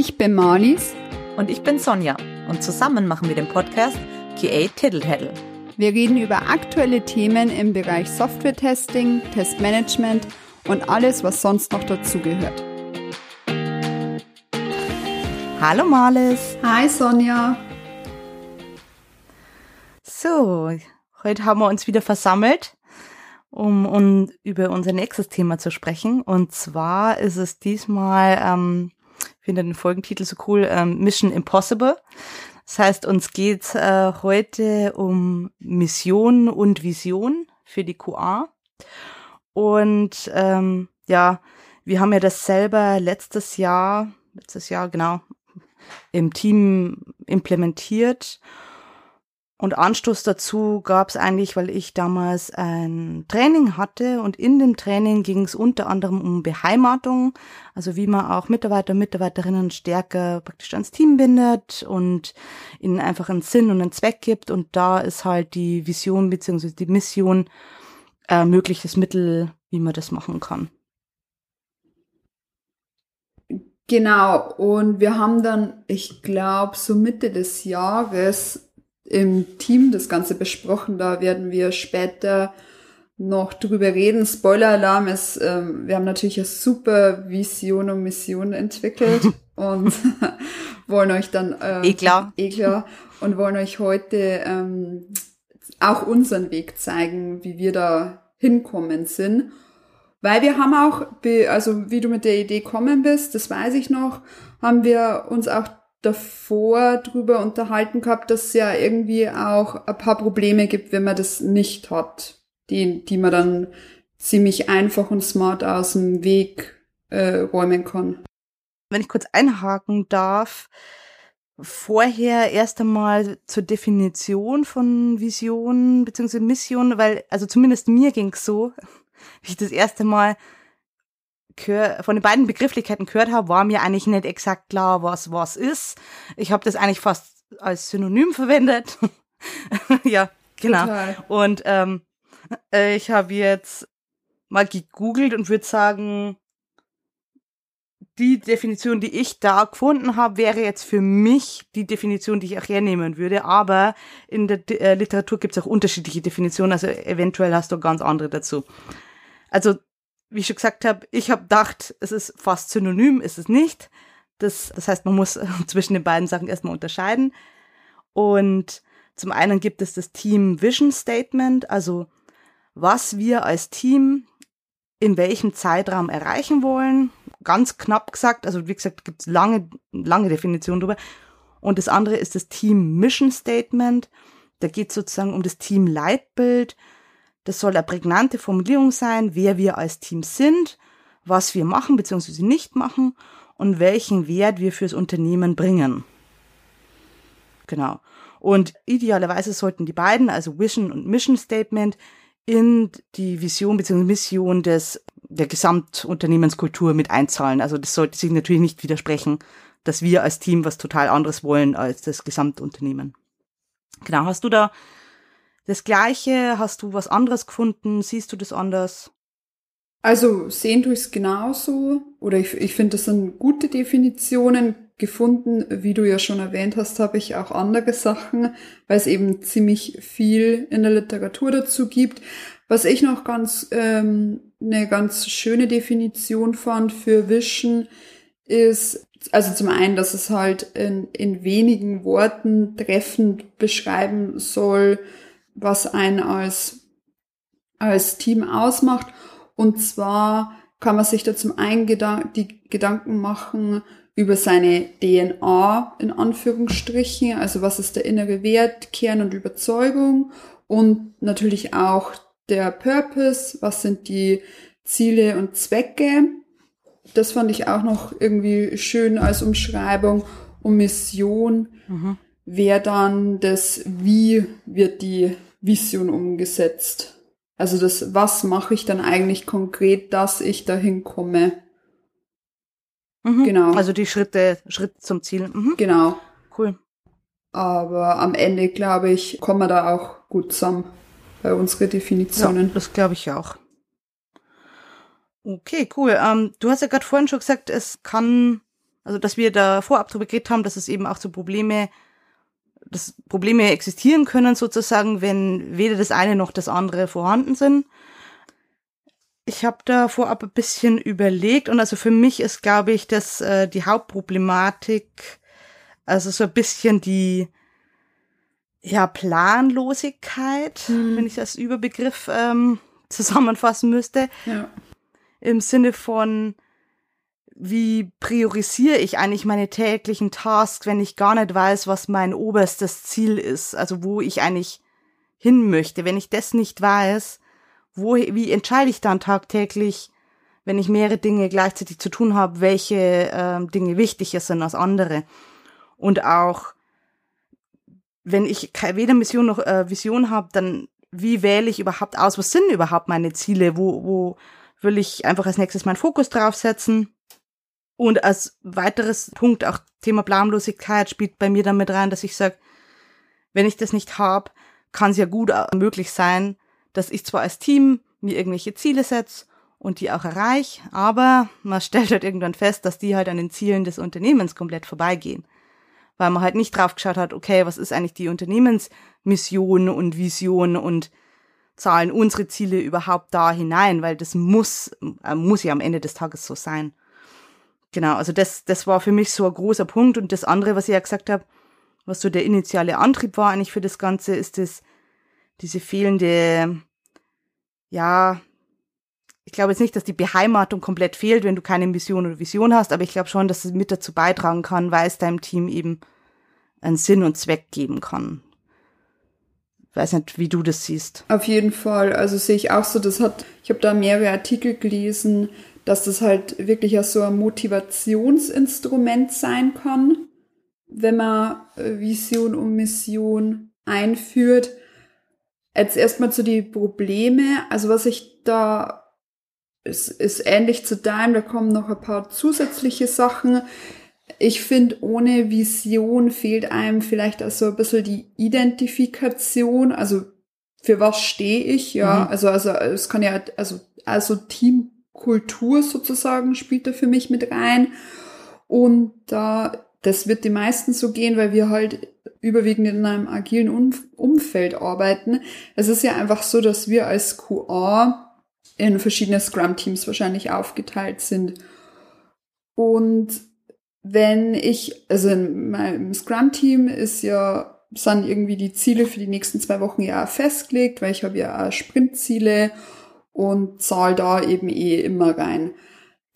Ich bin Marlies. Und ich bin Sonja. Und zusammen machen wir den Podcast QA Tiddle Wir reden über aktuelle Themen im Bereich Software-Testing, Testmanagement und alles, was sonst noch dazugehört. Hallo Marlies. Hi Sonja. So, heute haben wir uns wieder versammelt, um, um über unser nächstes Thema zu sprechen. Und zwar ist es diesmal ähm, finde den Folgentitel so cool, ähm, Mission Impossible. Das heißt, uns geht äh, heute um Mission und Vision für die QA. Und ähm, ja, wir haben ja das selber letztes Jahr, letztes Jahr genau, im Team implementiert und Anstoß dazu gab es eigentlich, weil ich damals ein Training hatte und in dem Training ging es unter anderem um Beheimatung, also wie man auch Mitarbeiter und Mitarbeiterinnen stärker praktisch ans Team bindet und ihnen einfach einen Sinn und einen Zweck gibt. Und da ist halt die Vision beziehungsweise die Mission äh, mögliches Mittel, wie man das machen kann. Genau, und wir haben dann, ich glaube, so Mitte des Jahres im Team das Ganze besprochen. Da werden wir später noch drüber reden. Spoiler-Alarm ist, ähm, wir haben natürlich eine super Vision und Mission entwickelt und wollen euch dann ähm, eh klar. eh klar und wollen euch heute ähm, auch unseren Weg zeigen, wie wir da hinkommen sind. Weil wir haben auch, also wie du mit der Idee kommen bist, das weiß ich noch, haben wir uns auch davor drüber unterhalten gehabt, dass es ja irgendwie auch ein paar Probleme gibt, wenn man das nicht hat, die, die man dann ziemlich einfach und smart aus dem Weg äh, räumen kann. Wenn ich kurz einhaken darf, vorher erst einmal zur Definition von Vision bzw. Mission, weil, also zumindest mir ging's so, wie ich das erste Mal von den beiden Begrifflichkeiten gehört habe, war mir eigentlich nicht exakt klar, was was ist. Ich habe das eigentlich fast als Synonym verwendet. ja, genau. Total. Und ähm, äh, ich habe jetzt mal gegoogelt und würde sagen, die Definition, die ich da gefunden habe, wäre jetzt für mich die Definition, die ich auch hernehmen würde. Aber in der äh, Literatur gibt es auch unterschiedliche Definitionen, also eventuell hast du ganz andere dazu. Also wie ich schon gesagt habe, ich habe gedacht, es ist fast synonym, ist es nicht. Das, das heißt, man muss zwischen den beiden Sachen erstmal unterscheiden. Und zum einen gibt es das Team Vision Statement, also was wir als Team in welchem Zeitraum erreichen wollen. Ganz knapp gesagt, also wie gesagt, gibt es lange, lange Definitionen drüber. Und das andere ist das Team Mission Statement. Da geht es sozusagen um das Team Leitbild. Das soll eine prägnante Formulierung sein, wer wir als Team sind, was wir machen bzw. nicht machen und welchen Wert wir fürs Unternehmen bringen. Genau. Und idealerweise sollten die beiden, also Vision und Mission Statement, in die Vision bzw. Mission des, der Gesamtunternehmenskultur mit einzahlen. Also das sollte sich natürlich nicht widersprechen, dass wir als Team was total anderes wollen als das Gesamtunternehmen. Genau, hast du da das Gleiche? Hast du was anderes gefunden? Siehst du das anders? Also sehen du es genauso oder ich, ich finde, das sind gute Definitionen gefunden. Wie du ja schon erwähnt hast, habe ich auch andere Sachen, weil es eben ziemlich viel in der Literatur dazu gibt. Was ich noch ganz ähm, eine ganz schöne Definition fand für Wischen ist, also zum einen, dass es halt in, in wenigen Worten treffend beschreiben soll, was einen als, als Team ausmacht. Und zwar kann man sich da zum einen Gedan die Gedanken machen über seine DNA in Anführungsstrichen, also was ist der innere Wert, Kern und Überzeugung und natürlich auch der Purpose, was sind die Ziele und Zwecke. Das fand ich auch noch irgendwie schön als Umschreibung und Mission mhm. wäre dann das, wie wird die Vision umgesetzt. Also das, was mache ich dann eigentlich konkret, dass ich dahin komme. Mhm. Genau. Also die Schritte, Schritt zum Ziel. Mhm. Genau. Cool. Aber am Ende, glaube ich, kommen wir da auch gut zusammen bei unseren Definitionen. Ja, das glaube ich auch. Okay, cool. Ähm, du hast ja gerade vorhin schon gesagt, es kann Also, dass wir da vorab drüber geredet haben, dass es eben auch zu Probleme, dass Probleme existieren können sozusagen, wenn weder das eine noch das andere vorhanden sind. Ich habe da vorab ein bisschen überlegt und also für mich ist, glaube ich, dass äh, die Hauptproblematik, also so ein bisschen die ja Planlosigkeit, mhm. wenn ich das Überbegriff ähm, zusammenfassen müsste, ja. im Sinne von wie priorisiere ich eigentlich meine täglichen Tasks, wenn ich gar nicht weiß, was mein oberstes Ziel ist, also wo ich eigentlich hin möchte. Wenn ich das nicht weiß, wo, wie entscheide ich dann tagtäglich, wenn ich mehrere Dinge gleichzeitig zu tun habe, welche ähm, Dinge wichtiger sind als andere? Und auch, wenn ich weder Mission noch äh, Vision habe, dann wie wähle ich überhaupt aus? Was sind überhaupt meine Ziele? Wo, wo will ich einfach als nächstes meinen Fokus draufsetzen? Und als weiteres Punkt, auch Thema Planlosigkeit spielt bei mir damit rein, dass ich sage, wenn ich das nicht habe, kann es ja gut möglich sein, dass ich zwar als Team mir irgendwelche Ziele setze und die auch erreiche, aber man stellt halt irgendwann fest, dass die halt an den Zielen des Unternehmens komplett vorbeigehen. Weil man halt nicht drauf geschaut hat, okay, was ist eigentlich die Unternehmensmission und Vision und zahlen unsere Ziele überhaupt da hinein, weil das muss, äh, muss ja am Ende des Tages so sein. Genau, also das, das war für mich so ein großer Punkt. Und das andere, was ich ja gesagt habe, was so der initiale Antrieb war eigentlich für das Ganze, ist das, diese fehlende ja, ich glaube jetzt nicht, dass die Beheimatung komplett fehlt, wenn du keine Mission oder Vision hast, aber ich glaube schon, dass es mit dazu beitragen kann, weil es deinem Team eben einen Sinn und Zweck geben kann. Ich weiß nicht, wie du das siehst. Auf jeden Fall. Also sehe ich auch so, das hat, ich habe da mehrere Artikel gelesen, dass das halt wirklich ja so ein Motivationsinstrument sein kann, wenn man äh, Vision und Mission einführt Jetzt erstmal zu die Probleme. Also was ich da ist, ist ähnlich zu deinem, da kommen noch ein paar zusätzliche Sachen. Ich finde, ohne Vision fehlt einem vielleicht also ein bisschen die Identifikation. Also für was stehe ich, ja. Mhm. Also, also es kann ja, also, also Teamkultur sozusagen spielt da für mich mit rein. Und da, das wird die meisten so gehen, weil wir halt überwiegend in einem agilen Umfeld arbeiten. Es ist ja einfach so, dass wir als QA in verschiedene Scrum-Teams wahrscheinlich aufgeteilt sind. Und wenn ich, also in meinem Scrum-Team ist ja, sind irgendwie die Ziele für die nächsten zwei Wochen ja festgelegt, weil ich habe ja auch Sprintziele und zahl da eben eh immer rein.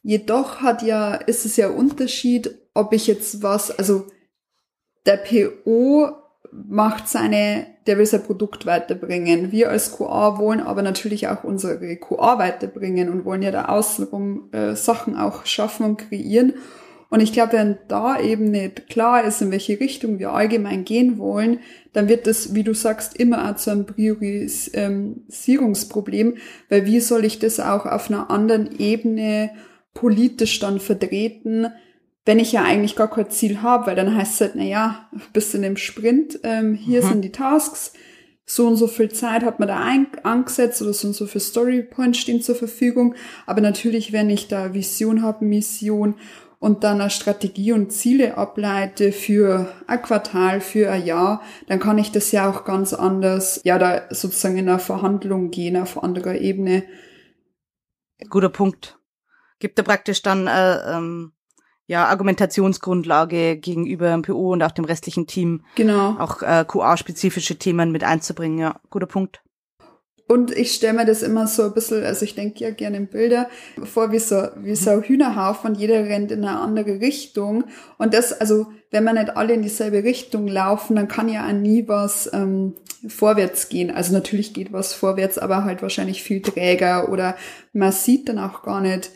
Jedoch hat ja, ist es ja Unterschied, ob ich jetzt was, also der PO macht seine, der will sein Produkt weiterbringen. Wir als QA wollen aber natürlich auch unsere QA weiterbringen und wollen ja da außenrum äh, Sachen auch schaffen und kreieren. Und ich glaube, wenn da eben nicht klar ist, in welche Richtung wir allgemein gehen wollen, dann wird das, wie du sagst, immer auch zu einem Priorisierungsproblem, weil wie soll ich das auch auf einer anderen Ebene politisch dann vertreten, wenn ich ja eigentlich gar kein Ziel habe, weil dann heißt es halt, na ja, bist in dem Sprint, ähm, hier mhm. sind die Tasks, so und so viel Zeit hat man da ein, angesetzt oder so und so viel Storypoints stehen zur Verfügung. Aber natürlich, wenn ich da Vision habe, Mission und dann eine Strategie und Ziele ableite für ein Quartal, für ein Jahr, dann kann ich das ja auch ganz anders, ja, da sozusagen in einer Verhandlung gehen auf anderer Ebene. Guter Punkt. Gibt da praktisch dann äh, ähm, ja, Argumentationsgrundlage gegenüber dem PO und auch dem restlichen Team. Genau. Auch äh, QA-spezifische Themen mit einzubringen, ja, guter Punkt. Und ich stelle mir das immer so ein bisschen, also ich denke ja gerne in Bilder, vor wie so, wie so ein Hühnerhaufen und jeder rennt in eine andere Richtung. Und das, also wenn wir nicht alle in dieselbe Richtung laufen, dann kann ja auch nie was ähm, vorwärts gehen. Also natürlich geht was vorwärts, aber halt wahrscheinlich viel träger oder man sieht dann auch gar nicht,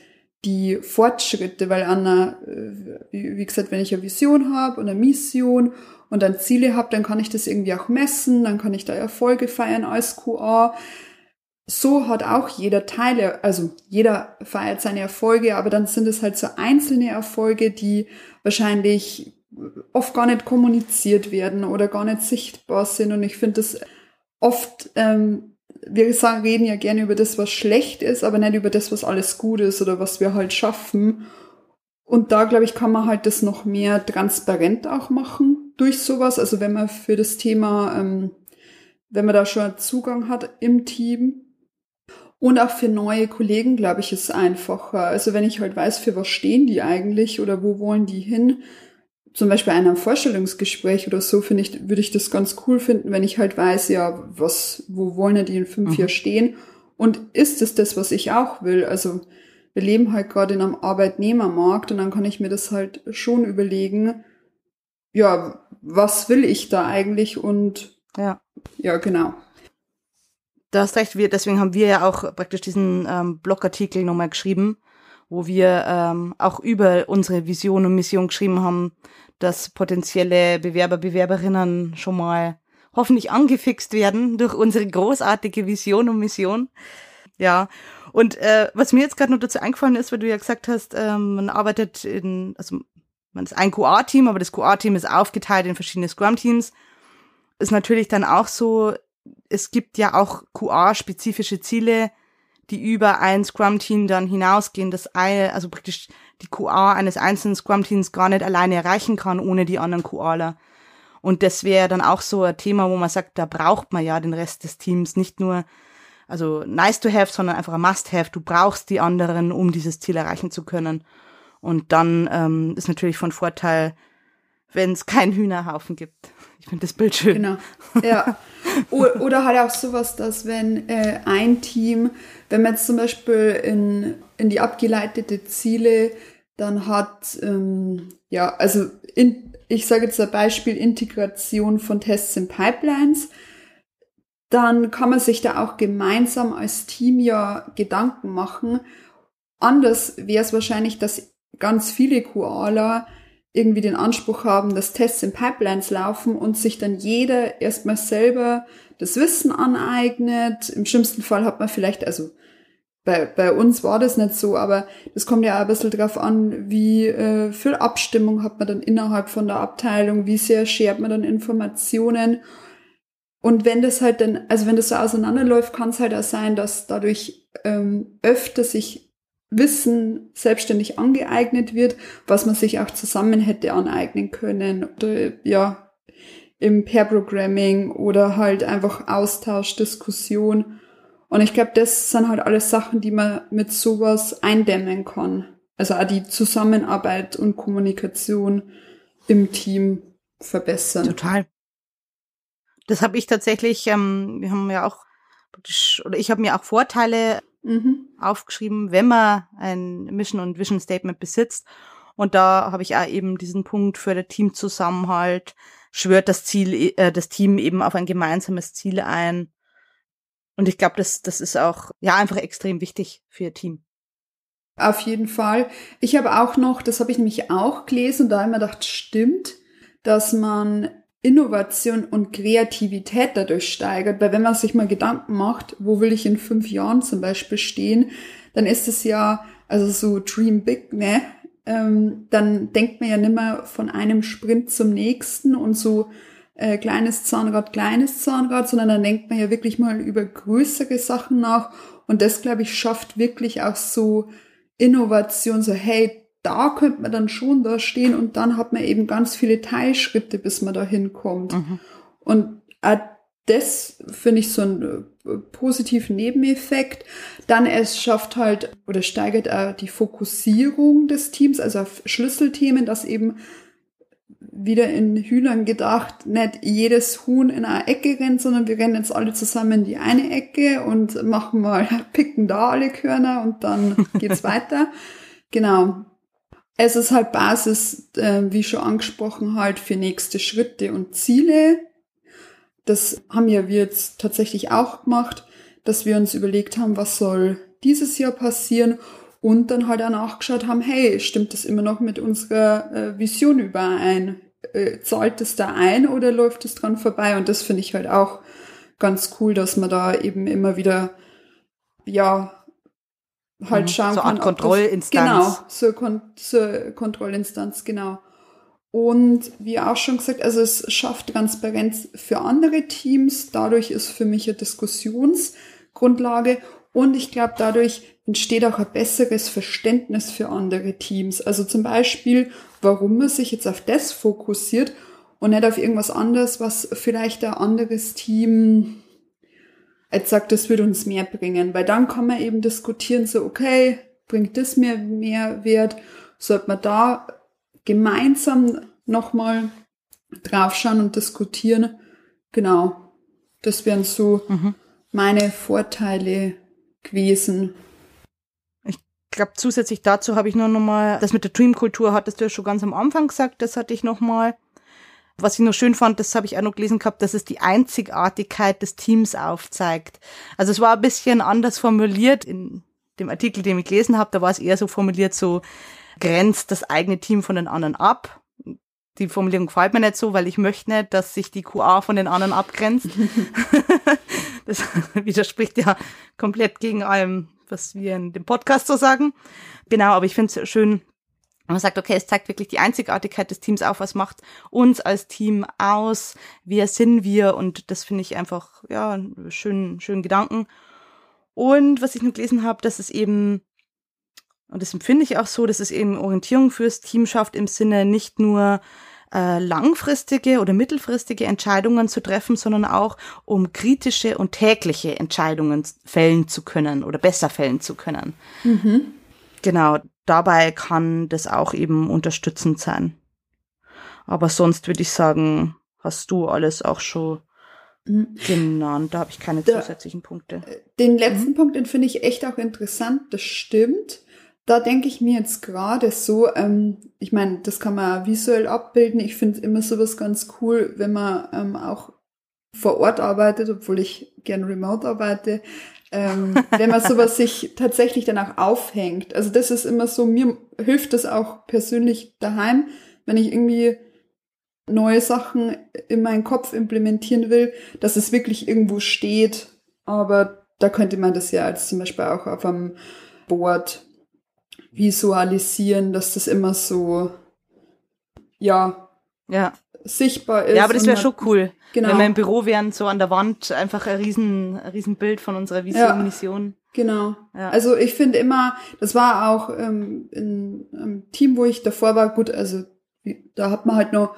die Fortschritte, weil Anna, äh, wie gesagt, wenn ich eine Vision habe und eine Mission und dann Ziele habe, dann kann ich das irgendwie auch messen, dann kann ich da Erfolge feiern als QA. So hat auch jeder Teile, also jeder feiert seine Erfolge, aber dann sind es halt so einzelne Erfolge, die wahrscheinlich oft gar nicht kommuniziert werden oder gar nicht sichtbar sind. Und ich finde das oft ähm, wir sagen, reden ja gerne über das, was schlecht ist, aber nicht über das, was alles gut ist oder was wir halt schaffen. Und da, glaube ich, kann man halt das noch mehr transparent auch machen durch sowas. Also wenn man für das Thema, ähm, wenn man da schon Zugang hat im Team. Und auch für neue Kollegen, glaube ich, ist es einfacher. Also wenn ich halt weiß, für was stehen die eigentlich oder wo wollen die hin, zum Beispiel einem Vorstellungsgespräch oder so, finde ich, würde ich das ganz cool finden, wenn ich halt weiß, ja, was, wo wollen die in fünf mhm. Jahren stehen? Und ist es das, was ich auch will? Also wir leben halt gerade in einem Arbeitnehmermarkt und dann kann ich mir das halt schon überlegen, ja, was will ich da eigentlich und ja, ja genau. Du hast recht, wir, deswegen haben wir ja auch praktisch diesen ähm, Blogartikel nochmal geschrieben, wo wir ähm, auch über unsere Vision und Mission geschrieben haben, dass potenzielle Bewerber, Bewerberinnen schon mal hoffentlich angefixt werden durch unsere großartige Vision und Mission. Ja, und äh, was mir jetzt gerade noch dazu eingefallen ist, weil du ja gesagt hast, ähm, man arbeitet in, also man ist ein QA-Team, aber das QA-Team ist aufgeteilt in verschiedene Scrum-Teams, ist natürlich dann auch so, es gibt ja auch QA-spezifische Ziele, die über ein Scrum-Team dann hinausgehen, das eine, also praktisch die QA eines einzelnen Scrum-Teams gar nicht alleine erreichen kann ohne die anderen QAler. Und das wäre dann auch so ein Thema, wo man sagt, da braucht man ja den Rest des Teams, nicht nur also nice to have, sondern einfach ein must have. Du brauchst die anderen, um dieses Ziel erreichen zu können. Und dann ähm, ist natürlich von Vorteil, wenn es keinen Hühnerhaufen gibt. Ich finde das Bild schön. Genau. Ja. Oder halt auch sowas, dass wenn äh, ein Team, wenn man jetzt zum Beispiel in, in die abgeleitete Ziele dann hat, ähm, ja, also in, ich sage jetzt ein Beispiel Integration von Tests in Pipelines dann kann man sich da auch gemeinsam als Team ja Gedanken machen. Anders wäre es wahrscheinlich, dass ganz viele Koala irgendwie den Anspruch haben, dass Tests in Pipelines laufen und sich dann jeder erstmal selber das Wissen aneignet. Im schlimmsten Fall hat man vielleicht, also bei, bei uns war das nicht so, aber das kommt ja auch ein bisschen drauf an, wie äh, viel Abstimmung hat man dann innerhalb von der Abteilung, wie sehr schert man dann Informationen und wenn das halt dann, also wenn das so auseinanderläuft, kann es halt auch sein, dass dadurch ähm, öfter sich Wissen selbstständig angeeignet wird, was man sich auch zusammen hätte aneignen können. Oder ja, im Pair-Programming oder halt einfach Austausch, Diskussion. Und ich glaube, das sind halt alles Sachen, die man mit sowas eindämmen kann. Also auch die Zusammenarbeit und Kommunikation im Team verbessern. Total. Das habe ich tatsächlich, ähm, wir haben ja auch, oder ich habe mir auch Vorteile mhm. aufgeschrieben, wenn man ein Mission- und Vision Statement besitzt. Und da habe ich auch eben diesen Punkt für den Teamzusammenhalt, schwört das Ziel, äh, das Team eben auf ein gemeinsames Ziel ein. Und ich glaube, das, das ist auch, ja, einfach extrem wichtig für ihr Team. Auf jeden Fall. Ich habe auch noch, das habe ich nämlich auch gelesen und da immer gedacht, stimmt, dass man Innovation und Kreativität dadurch steigert. Weil wenn man sich mal Gedanken macht, wo will ich in fünf Jahren zum Beispiel stehen, dann ist es ja, also so Dream Big, ne? Ähm, dann denkt man ja nimmer von einem Sprint zum nächsten und so äh, kleines Zahnrad, kleines Zahnrad, sondern dann denkt man ja wirklich mal über größere Sachen nach. Und das, glaube ich, schafft wirklich auch so Innovation, so hey, da könnte man dann schon da stehen und dann hat man eben ganz viele Teilschritte, bis man da hinkommt. Mhm. Und äh, das finde ich so einen äh, positiven Nebeneffekt. Dann es schafft halt oder steigert auch die Fokussierung des Teams, also auf Schlüsselthemen, dass eben wieder in Hühnern gedacht, nicht jedes Huhn in eine Ecke rennt, sondern wir rennen jetzt alle zusammen in die eine Ecke und machen mal, picken da alle Körner und dann geht's weiter. Genau. Es ist halt Basis, äh, wie schon angesprochen, halt für nächste Schritte und Ziele. Das haben ja wir jetzt tatsächlich auch gemacht, dass wir uns überlegt haben, was soll dieses Jahr passieren und dann halt auch nachgeschaut haben, hey, stimmt das immer noch mit unserer äh, Vision überein? Äh, zahlt es da ein oder läuft es dran vorbei? Und das finde ich halt auch ganz cool, dass man da eben immer wieder ja halt mhm. schauen so kann. So Kontrollinstanz. genau, so, Kon so Kontrollinstanz, genau. Und wie auch schon gesagt, also es schafft Transparenz für andere Teams. Dadurch ist für mich eine Diskussionsgrundlage. Und ich glaube, dadurch entsteht auch ein besseres Verständnis für andere Teams. Also zum Beispiel, warum man sich jetzt auf das fokussiert und nicht auf irgendwas anderes, was vielleicht ein anderes Team jetzt sagt, das würde uns mehr bringen. Weil dann kann man eben diskutieren, so, okay, bringt das mir mehr Wert? Sollte man da gemeinsam nochmal draufschauen und diskutieren? Genau. Das wären so mhm. meine Vorteile gewesen. Ich glaube, zusätzlich dazu habe ich nur nochmal, das mit der Dreamkultur hattest du ja schon ganz am Anfang gesagt, das hatte ich nochmal. Was ich noch schön fand, das habe ich auch noch gelesen gehabt, dass es die Einzigartigkeit des Teams aufzeigt. Also es war ein bisschen anders formuliert in dem Artikel, den ich gelesen habe, da war es eher so formuliert, so grenzt das eigene Team von den anderen ab. Die Formulierung gefällt mir nicht so, weil ich möchte nicht, dass sich die QA von den anderen abgrenzt. das widerspricht ja komplett gegen allem, was wir in dem Podcast so sagen. Genau, aber ich finde es schön, man sagt, okay, es zeigt wirklich die Einzigartigkeit des Teams auf, was macht uns als Team aus, wer sind wir und das finde ich einfach, ja, schön, schön Gedanken. Und was ich nur gelesen habe, dass es eben, und das empfinde ich auch so, dass es eben Orientierung fürs Team schafft im Sinne nicht nur äh, langfristige oder mittelfristige Entscheidungen zu treffen, sondern auch um kritische und tägliche Entscheidungen fällen zu können oder besser fällen zu können. Mhm. Genau, dabei kann das auch eben unterstützend sein. Aber sonst würde ich sagen, hast du alles auch schon mhm. genannt. Da habe ich keine da, zusätzlichen Punkte. Äh, den letzten mhm. Punkt, den finde ich echt auch interessant. Das stimmt. Da denke ich mir jetzt gerade so, ähm, ich meine, das kann man visuell abbilden. Ich finde immer sowas ganz cool, wenn man ähm, auch vor Ort arbeitet, obwohl ich gern remote arbeite, ähm, wenn man sowas sich tatsächlich danach aufhängt. Also das ist immer so, mir hilft das auch persönlich daheim, wenn ich irgendwie neue Sachen in meinen Kopf implementieren will, dass es wirklich irgendwo steht. Aber da könnte man das ja als zum Beispiel auch auf einem Board visualisieren, dass das immer so, ja, ja. sichtbar ist. Ja, aber das wäre schon cool. Genau. Wenn wir im Büro wären, so an der Wand einfach ein riesen, ein riesen Bild von unserer Vision, ja, Mission. Genau. Ja. Also ich finde immer, das war auch ähm, in einem Team, wo ich davor war, gut, also da hat man halt noch,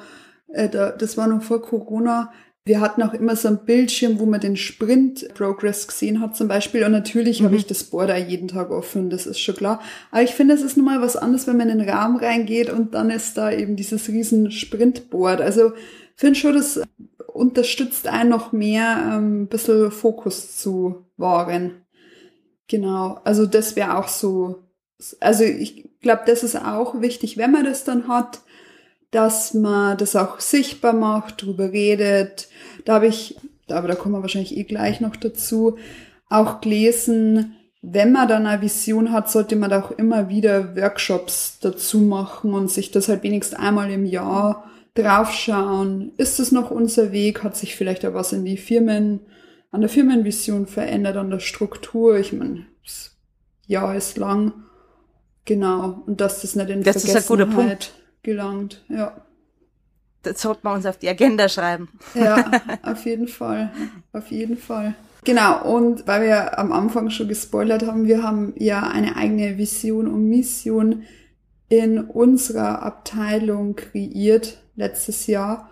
äh, da, das war noch vor Corona, wir hatten auch immer so einen Bildschirm, wo man den Sprint-Progress gesehen hat zum Beispiel. Und natürlich mhm. habe ich das Board auch jeden Tag offen, das ist schon klar. Aber ich finde, es ist nun mal was anderes, wenn man in den Raum reingeht und dann ist da eben dieses riesen Sprint-Board. Also finde schon, das unterstützt einen noch mehr, ähm, ein bisschen Fokus zu wahren. Genau, also das wäre auch so, also ich glaube, das ist auch wichtig, wenn man das dann hat, dass man das auch sichtbar macht, drüber redet. Da habe ich, aber da kommen wir wahrscheinlich eh gleich noch dazu, auch gelesen, wenn man dann eine Vision hat, sollte man da auch immer wieder Workshops dazu machen und sich das halt wenigstens einmal im Jahr draufschauen. Ist es noch unser Weg? Hat sich vielleicht auch was in die Firmen, an der Firmenvision verändert, an der Struktur? Ich meine, das Jahr ist lang. Genau. Und dass das nicht in das Vergessenheit gelangt, ja. Das sollte man uns auf die Agenda schreiben. Ja, auf jeden Fall. Auf jeden Fall. Genau, und weil wir am Anfang schon gespoilert haben, wir haben ja eine eigene Vision und Mission in unserer Abteilung kreiert letztes Jahr.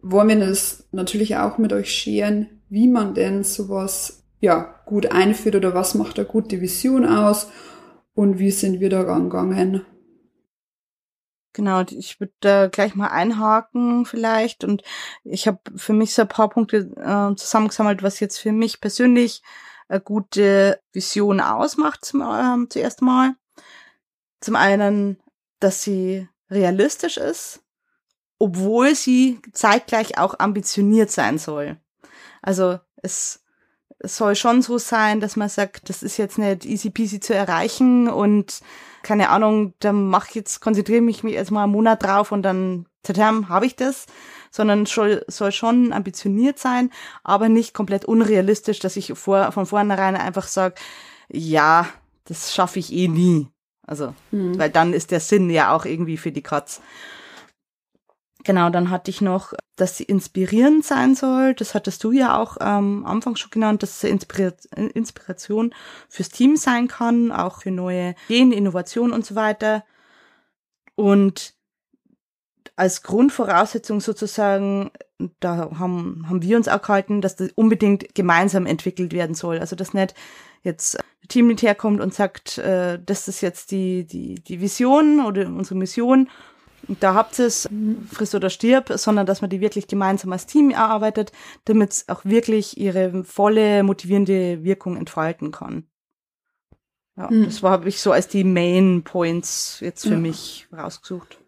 Wollen wir das natürlich auch mit euch scheren, wie man denn sowas ja gut einführt oder was macht da gut die Vision aus und wie sind wir da rangegangen. Genau, ich würde da gleich mal einhaken vielleicht. Und ich habe für mich so ein paar Punkte äh, zusammengesammelt, was jetzt für mich persönlich eine gute Vision ausmacht zum, äh, zuerst mal. Zum einen, dass sie realistisch ist, obwohl sie zeitgleich auch ambitioniert sein soll. Also es es soll schon so sein, dass man sagt, das ist jetzt nicht easy peasy zu erreichen und keine Ahnung, dann mach ich jetzt, konzentriere mich jetzt mal einen Monat drauf und dann tatam, habe ich das, sondern soll, soll schon ambitioniert sein, aber nicht komplett unrealistisch, dass ich vor, von vornherein einfach sage, ja, das schaffe ich eh nie. Also, mhm. weil dann ist der Sinn ja auch irgendwie für die Katz. Genau, dann hatte ich noch, dass sie inspirierend sein soll. Das hattest du ja auch ähm, am Anfang schon genannt, dass sie Inspiration fürs Team sein kann, auch für neue Ideen, Innovationen und so weiter. Und als Grundvoraussetzung sozusagen, da haben, haben wir uns auch gehalten, dass das unbedingt gemeinsam entwickelt werden soll. Also dass nicht jetzt ein Teamlead herkommt und sagt, äh, das ist jetzt die, die, die Vision oder unsere Mission da habt ihr es, friss oder stirb, sondern dass man die wirklich gemeinsam als Team erarbeitet, damit es auch wirklich ihre volle motivierende Wirkung entfalten kann. Ja, hm. das war habe ich so als die Main Points jetzt für ja. mich rausgesucht.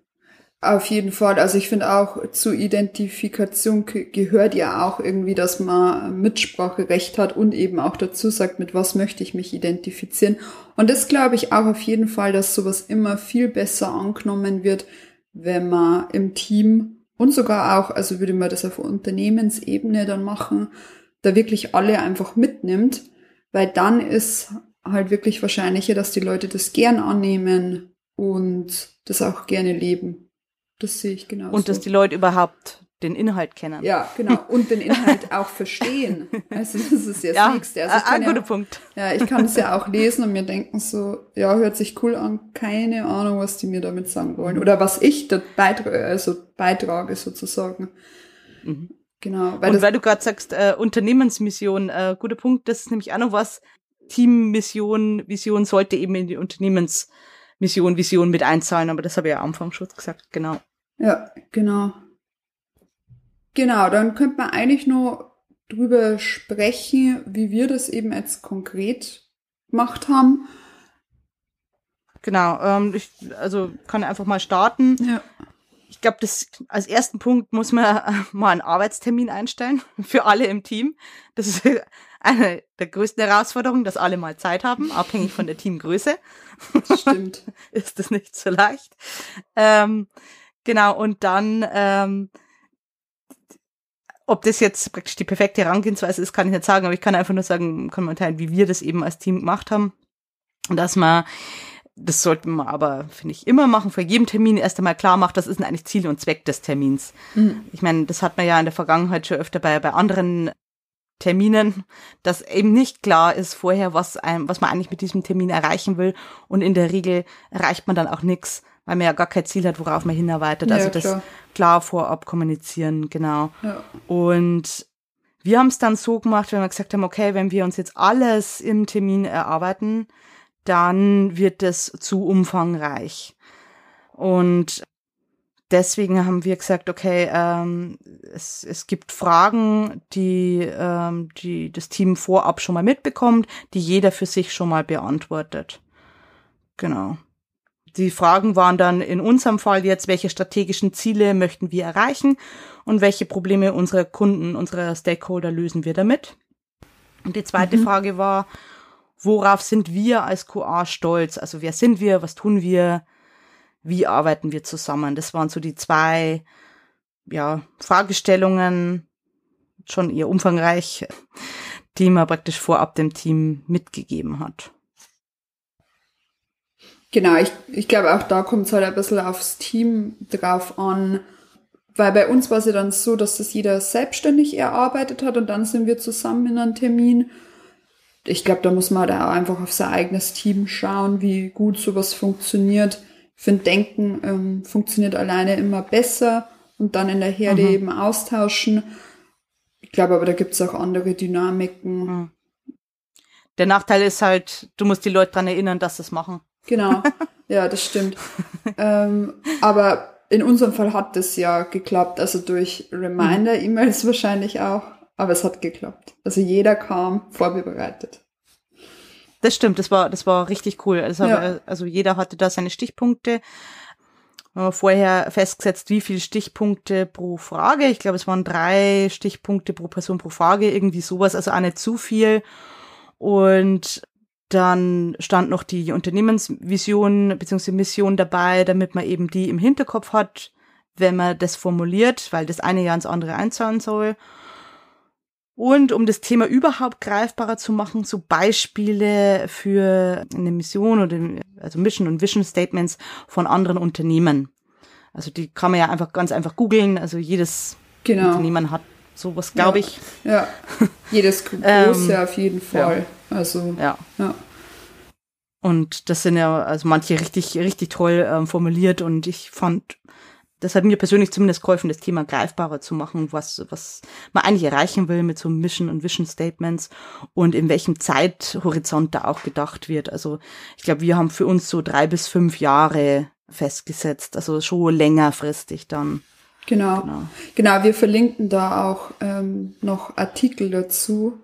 Auf jeden Fall. Also ich finde auch zur Identifikation gehört ja auch irgendwie, dass man Mitspracherecht hat und eben auch dazu sagt, mit was möchte ich mich identifizieren. Und das glaube ich auch auf jeden Fall, dass sowas immer viel besser angenommen wird, wenn man im Team und sogar auch, also würde man das auf Unternehmensebene dann machen, da wirklich alle einfach mitnimmt, weil dann ist halt wirklich wahrscheinlicher, dass die Leute das gern annehmen und das auch gerne leben. Das sehe ich genau. Und dass die Leute überhaupt den Inhalt kennen. Ja, genau. Und den Inhalt auch verstehen. Also das ist ja das ja, Nächste. Also ein guter ja, Punkt. Ja, ich kann es ja auch lesen und mir denken so, ja, hört sich cool an, keine Ahnung, was die mir damit sagen wollen. Oder was ich da beitrage, also beitrage sozusagen. Mhm. Genau. Weil und weil du gerade sagst, äh, Unternehmensmission, äh, guter Punkt, das ist nämlich auch noch was, Teammission, Vision sollte eben in die Unternehmensmission, Vision mit einzahlen, aber das habe ich ja am Anfang schon gesagt, genau. Ja, genau. Genau, dann könnte man eigentlich nur drüber sprechen, wie wir das eben jetzt konkret gemacht haben. Genau, ähm, ich, also kann einfach mal starten. Ja. Ich glaube, das als ersten Punkt muss man mal einen Arbeitstermin einstellen für alle im Team. Das ist eine der größten Herausforderungen, dass alle mal Zeit haben, abhängig von der Teamgröße. Stimmt. ist das nicht so leicht. Ähm, genau, und dann ähm, ob das jetzt praktisch die perfekte Herangehensweise ist, kann ich nicht sagen, aber ich kann einfach nur sagen, kann man teilen, wie wir das eben als Team gemacht haben. Und dass man, das sollten wir aber, finde ich, immer machen, vor jedem Termin erst einmal klar macht, das ist eigentlich Ziel und Zweck des Termins. Mhm. Ich meine, das hat man ja in der Vergangenheit schon öfter bei, bei anderen Terminen, dass eben nicht klar ist vorher, was, ein, was man eigentlich mit diesem Termin erreichen will. Und in der Regel erreicht man dann auch nichts, weil man ja gar kein Ziel hat, worauf man hinarbeitet. Ja, also das klar. klar vorab kommunizieren, genau. Ja. Und wir haben es dann so gemacht, wenn wir gesagt haben, okay, wenn wir uns jetzt alles im Termin erarbeiten, dann wird es zu umfangreich. Und deswegen haben wir gesagt, okay, ähm, es, es gibt Fragen, die, ähm, die das Team vorab schon mal mitbekommt, die jeder für sich schon mal beantwortet. Genau. Die Fragen waren dann in unserem Fall jetzt, welche strategischen Ziele möchten wir erreichen und welche Probleme unserer Kunden, unserer Stakeholder lösen wir damit. Und die zweite mhm. Frage war, worauf sind wir als QA stolz? Also wer sind wir? Was tun wir? Wie arbeiten wir zusammen? Das waren so die zwei, ja, Fragestellungen, schon eher umfangreich, die man praktisch vorab dem Team mitgegeben hat. Genau, ich, ich glaube auch da kommt es halt ein bisschen aufs Team drauf an, weil bei uns war es ja dann so, dass das jeder selbstständig erarbeitet hat und dann sind wir zusammen in einem Termin. Ich glaube, da muss man da auch einfach auf sein eigenes Team schauen, wie gut sowas funktioniert. Ich finde, Denken ähm, funktioniert alleine immer besser und dann in der Herde mhm. eben austauschen. Ich glaube aber, da gibt es auch andere Dynamiken. Mhm. Der Nachteil ist halt, du musst die Leute dran erinnern, dass sie es machen. Genau, ja, das stimmt. ähm, aber in unserem Fall hat das ja geklappt, also durch Reminder-E-Mails wahrscheinlich auch, aber es hat geklappt. Also jeder kam vorbereitet. Das stimmt, das war, das war richtig cool. Also, ja. also jeder hatte da seine Stichpunkte. Wir haben vorher festgesetzt, wie viele Stichpunkte pro Frage. Ich glaube, es waren drei Stichpunkte pro Person pro Frage, irgendwie sowas, also auch nicht zu viel. Und dann stand noch die Unternehmensvision bzw. Mission dabei, damit man eben die im Hinterkopf hat, wenn man das formuliert, weil das eine ja ins andere einzahlen soll. Und um das Thema überhaupt greifbarer zu machen, so Beispiele für eine Mission oder also Mission und Vision Statements von anderen Unternehmen. Also die kann man ja einfach ganz einfach googeln. Also jedes Genau. Unternehmen hat sowas, glaube Ja. ich. Ja, jedes große Ähm, auf jeden Fall. Also, Ja. ja. Und das sind ja also manche richtig, richtig toll ähm, formuliert und ich fand, das hat mir persönlich zumindest geholfen, das Thema greifbarer zu machen, was, was man eigentlich erreichen will mit so Mission und Vision Statements und in welchem Zeithorizont da auch gedacht wird. Also ich glaube, wir haben für uns so drei bis fünf Jahre festgesetzt, also schon längerfristig dann. Genau. Genau. genau. wir verlinken da auch ähm, noch Artikel dazu,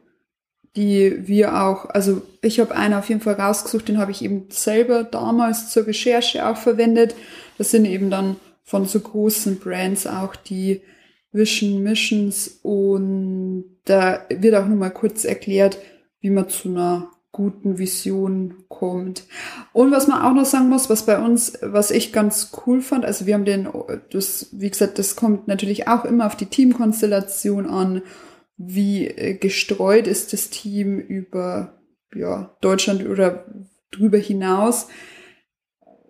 die wir auch, also ich habe einen auf jeden Fall rausgesucht, den habe ich eben selber damals zur Recherche auch verwendet. Das sind eben dann von so großen Brands auch die Vision Missions und da wird auch nochmal kurz erklärt, wie man zu einer guten Vision kommt. Und was man auch noch sagen muss, was bei uns, was ich ganz cool fand, also wir haben den, das, wie gesagt, das kommt natürlich auch immer auf die Teamkonstellation an, wie äh, gestreut ist das Team über ja, Deutschland oder drüber hinaus.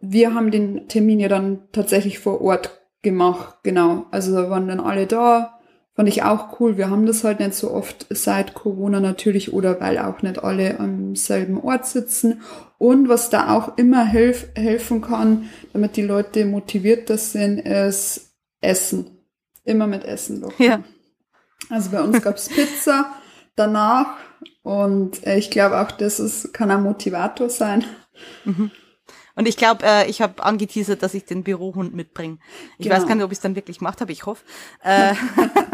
Wir haben den Termin ja dann tatsächlich vor Ort gemacht, genau. Also da waren dann alle da, fand ich auch cool. Wir haben das halt nicht so oft seit Corona natürlich oder weil auch nicht alle am selben Ort sitzen. Und was da auch immer helf helfen kann, damit die Leute motivierter sind, ist Essen. Immer mit Essen locken. Ja. Also bei uns gab's Pizza danach und äh, ich glaube auch, das ist, kann ein Motivator sein. Und ich glaube, äh, ich habe angeteasert, dass ich den Bürohund mitbringe. Ich Genau. weiß gar nicht, ob ich es dann wirklich gemacht habe, ich hoffe. Äh,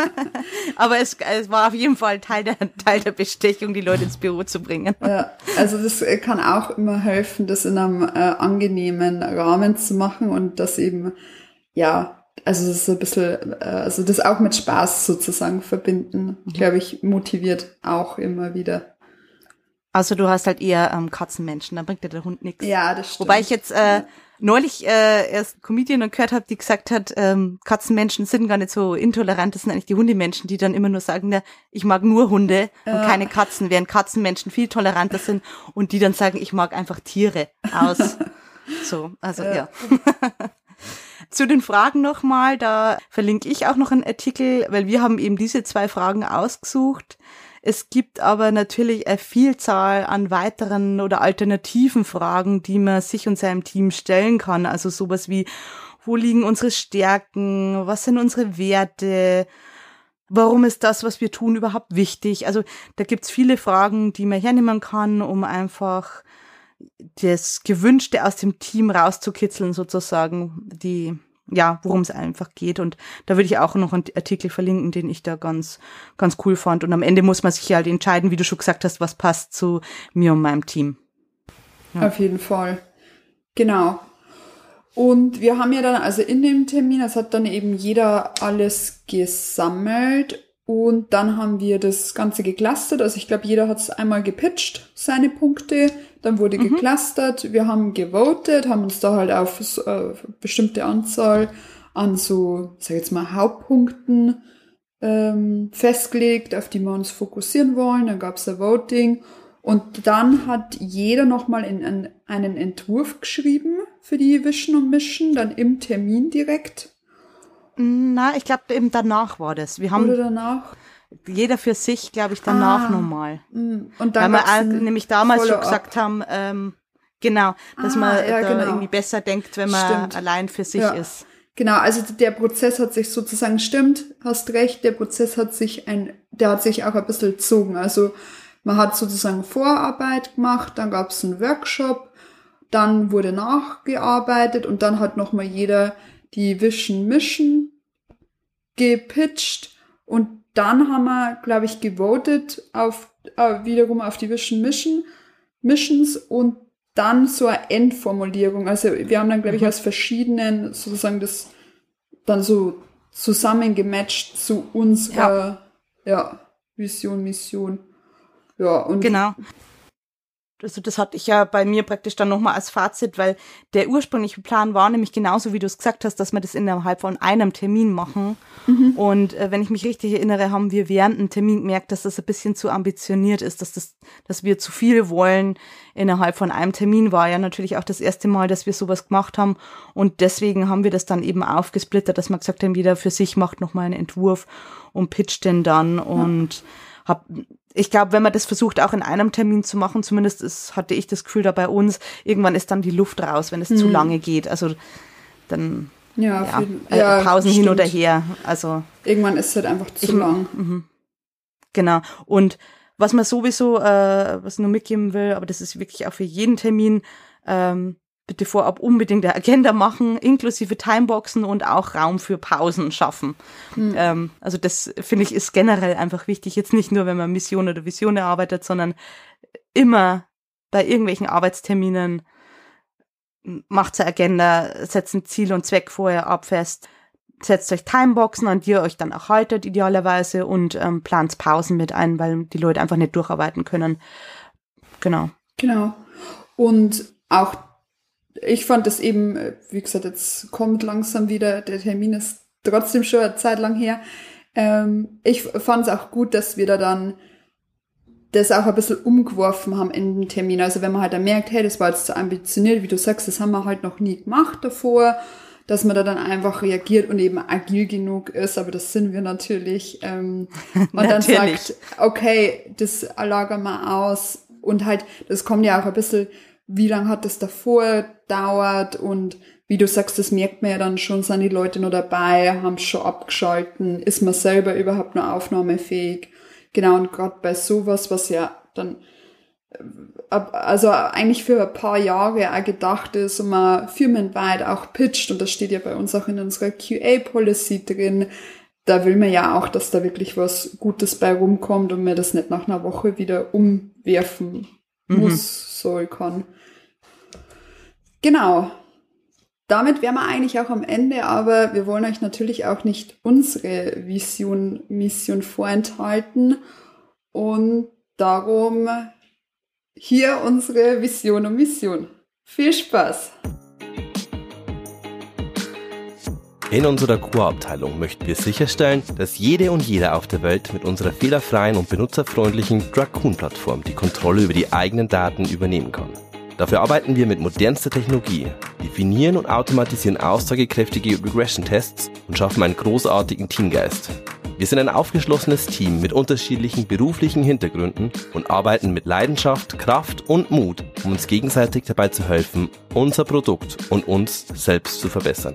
aber es, es war auf jeden Fall Teil der, Teil der Bestechung, die Leute ins Büro zu bringen. Ja, also das äh, kann auch immer helfen, das in einem äh, angenehmen Rahmen zu machen und das eben, ja, also das ist ein bisschen, äh, also das auch mit Spaß sozusagen verbinden, glaube ich, motiviert auch immer wieder. Also du hast halt eher ähm, Katzenmenschen, da bringt dir der Hund nichts. Ja, das stimmt. Wobei ich jetzt äh, neulich äh, erst Comedian gehört habe, die gesagt hat, ähm, Katzenmenschen sind gar nicht so intolerant, das sind eigentlich die Hundemenschen, die dann immer nur sagen, na, ich mag nur Hunde und keine Katzen, während Katzenmenschen viel toleranter sind und die dann sagen, ich mag einfach Tiere aus. so, also ja. Zu den Fragen nochmal, da verlinke ich auch noch einen Artikel, weil wir haben eben diese zwei Fragen ausgesucht. Es gibt aber natürlich eine Vielzahl an weiteren oder alternativen Fragen, die man sich und seinem Team stellen kann. Also sowas wie, wo liegen unsere Stärken? Was sind unsere Werte? Warum ist das, was wir tun, überhaupt wichtig? Also da gibt's viele Fragen, die man hernehmen kann, um einfach das Gewünschte aus dem Team rauszukitzeln, sozusagen, die, ja, worum es einfach geht. Und da würde ich auch noch einen Artikel verlinken, den ich da ganz, ganz cool fand. Und am Ende muss man sich halt entscheiden, wie du schon gesagt hast, was passt zu mir und meinem Team. Auf jeden Fall. Genau. Und wir haben ja dann, also in dem Termin, es hat dann eben jeder alles gesammelt und dann haben wir das Ganze geclustert. Also ich glaube, jeder hat es einmal gepitcht, seine Punkte. Dann wurde geclustert. Wir haben gewotet, haben uns da halt auf äh, bestimmte Anzahl an so, sag ich jetzt mal, Hauptpunkten ähm, festgelegt, auf die wir uns fokussieren wollen. Dann gab es ein Voting. Und dann hat jeder nochmal in einen, einen Entwurf geschrieben für die Vision und Mission, dann im Termin direkt Na, ich glaube, eben danach war das. Wir haben oder danach. Jeder für sich, glaube ich, danach Ah. nochmal. Mm, Und Weil dann wir auch ein nämlich damals schon gesagt haben, ähm, genau, dass Ah, man ja, da genau. irgendwie besser denkt, wenn man Stimmt. allein für sich Ja. ist. Genau, also der Prozess hat sich sozusagen, stimmt, hast recht, der Prozess hat sich ein, der hat sich auch ein bisschen gezogen. Also man hat sozusagen Vorarbeit gemacht, dann gab es einen Workshop, dann wurde nachgearbeitet und dann hat nochmal jeder die Vision Mission gepitcht und dann haben wir, glaube ich, gewotet auf äh, wiederum auf die Vision Mission Missions und dann so eine Endformulierung. Also wir haben dann, glaube ich, aus verschiedenen sozusagen das dann so zusammengematcht zu unserer ja. Vision, Mission. Ja, und Genau. Also das hatte ich ja bei mir praktisch dann nochmal als Fazit, weil der ursprüngliche Plan war nämlich genauso, wie du es gesagt hast, dass wir das innerhalb von einem Termin machen. Mhm. Und äh, wenn ich mich richtig erinnere, haben wir während dem Termin gemerkt, dass das ein bisschen zu ambitioniert ist, dass das, dass wir zu viel wollen innerhalb von einem Termin. War ja natürlich auch das erste Mal, dass wir sowas gemacht haben. Und deswegen haben wir das dann eben aufgesplittert, dass man gesagt haben, jeder für sich macht nochmal einen Entwurf und pitcht den dann. Und hab ich glaube, wenn man das versucht, auch in einem Termin zu machen, zumindest ist, hatte ich das Gefühl da bei uns, irgendwann ist dann die Luft raus, wenn es mhm. zu lange geht. Also dann ja, ja, äh, ja Pausen stimmt. hin oder her. Also irgendwann ist es halt einfach zu ich, lang. Mhm. Genau. Und was man sowieso, äh, was nur mitgeben will, aber das ist wirklich auch für jeden Termin, ähm, bitte vorab unbedingt eine Agenda machen, inklusive Timeboxen und auch Raum für Pausen schaffen. Mhm. Ähm, also das finde ich ist generell einfach wichtig, jetzt nicht nur, wenn man Mission oder Vision erarbeitet, sondern immer bei irgendwelchen Arbeitsterminen macht eine Agenda, setzt ein Ziel und Zweck vorher ab fest, setzt euch Timeboxen, an die ihr euch dann auch haltet, idealerweise, und ähm, plant Pausen mit ein, weil die Leute einfach nicht durcharbeiten können. Genau. Genau. Und auch ich fand das eben, wie gesagt, jetzt kommt langsam wieder, der Termin ist trotzdem schon eine Zeit lang her. Ähm, ich fand es auch gut, dass wir da dann das auch ein bisschen umgeworfen haben in den Termin. Also wenn man halt dann merkt, hey, das war jetzt zu ambitioniert, wie du sagst, das haben wir halt noch nie gemacht davor, dass man da dann einfach reagiert und eben agil genug ist, aber das sind wir natürlich. Ähm, und natürlich. dann sagt, okay, das lagern wir aus. Und halt, das kommt ja auch ein bisschen wie lange hat das davor dauert und wie du sagst, das merkt man ja dann schon, sind die Leute nur dabei, haben schon abgeschalten, ist man selber überhaupt nur aufnahmefähig. Genau, und gerade bei sowas, was ja dann äh, also eigentlich für ein paar Jahre auch gedacht ist und man firmenweit auch pitcht und das steht ja bei uns auch in unserer QA-Policy drin, da will man ja auch, dass da wirklich was Gutes bei rumkommt und man das nicht nach einer Woche wieder umwerfen mhm. muss, soll, kann. Genau. Damit wären wir eigentlich auch am Ende, aber wir wollen euch natürlich auch nicht unsere Vision, Mission vorenthalten. Und darum hier unsere Vision und Mission. Viel Spaß! In unserer Core-Abteilung möchten wir sicherstellen, dass jede und jeder auf der Welt mit unserer fehlerfreien und benutzerfreundlichen Dracoon-Plattform die Kontrolle über die eigenen Daten übernehmen kann. Dafür arbeiten wir mit modernster Technologie, definieren und automatisieren aussagekräftige Regression-Tests und schaffen einen großartigen Teamgeist. Wir sind ein aufgeschlossenes Team mit unterschiedlichen beruflichen Hintergründen und arbeiten mit Leidenschaft, Kraft und Mut, um uns gegenseitig dabei zu helfen, unser Produkt und uns selbst zu verbessern.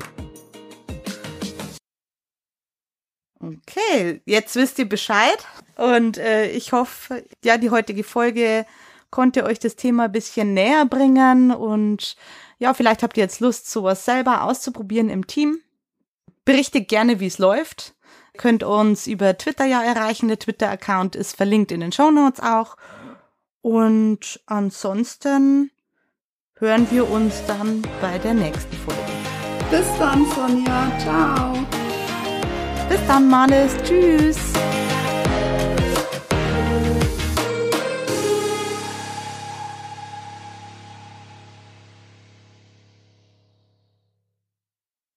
Okay, jetzt wisst ihr Bescheid und äh, ich hoffe, ja, die heutige Folge konnte euch das Thema ein bisschen näher bringen und ja, vielleicht habt ihr jetzt Lust, sowas selber auszuprobieren im Team. Berichtet gerne, wie es läuft. Ihr könnt uns über Twitter ja erreichen. Der Twitter-Account ist verlinkt in den Show Notes auch. Und ansonsten hören wir uns dann bei der nächsten Folge. Bis dann, Sonja. Ciao. Bis dann, Malis. Tschüss.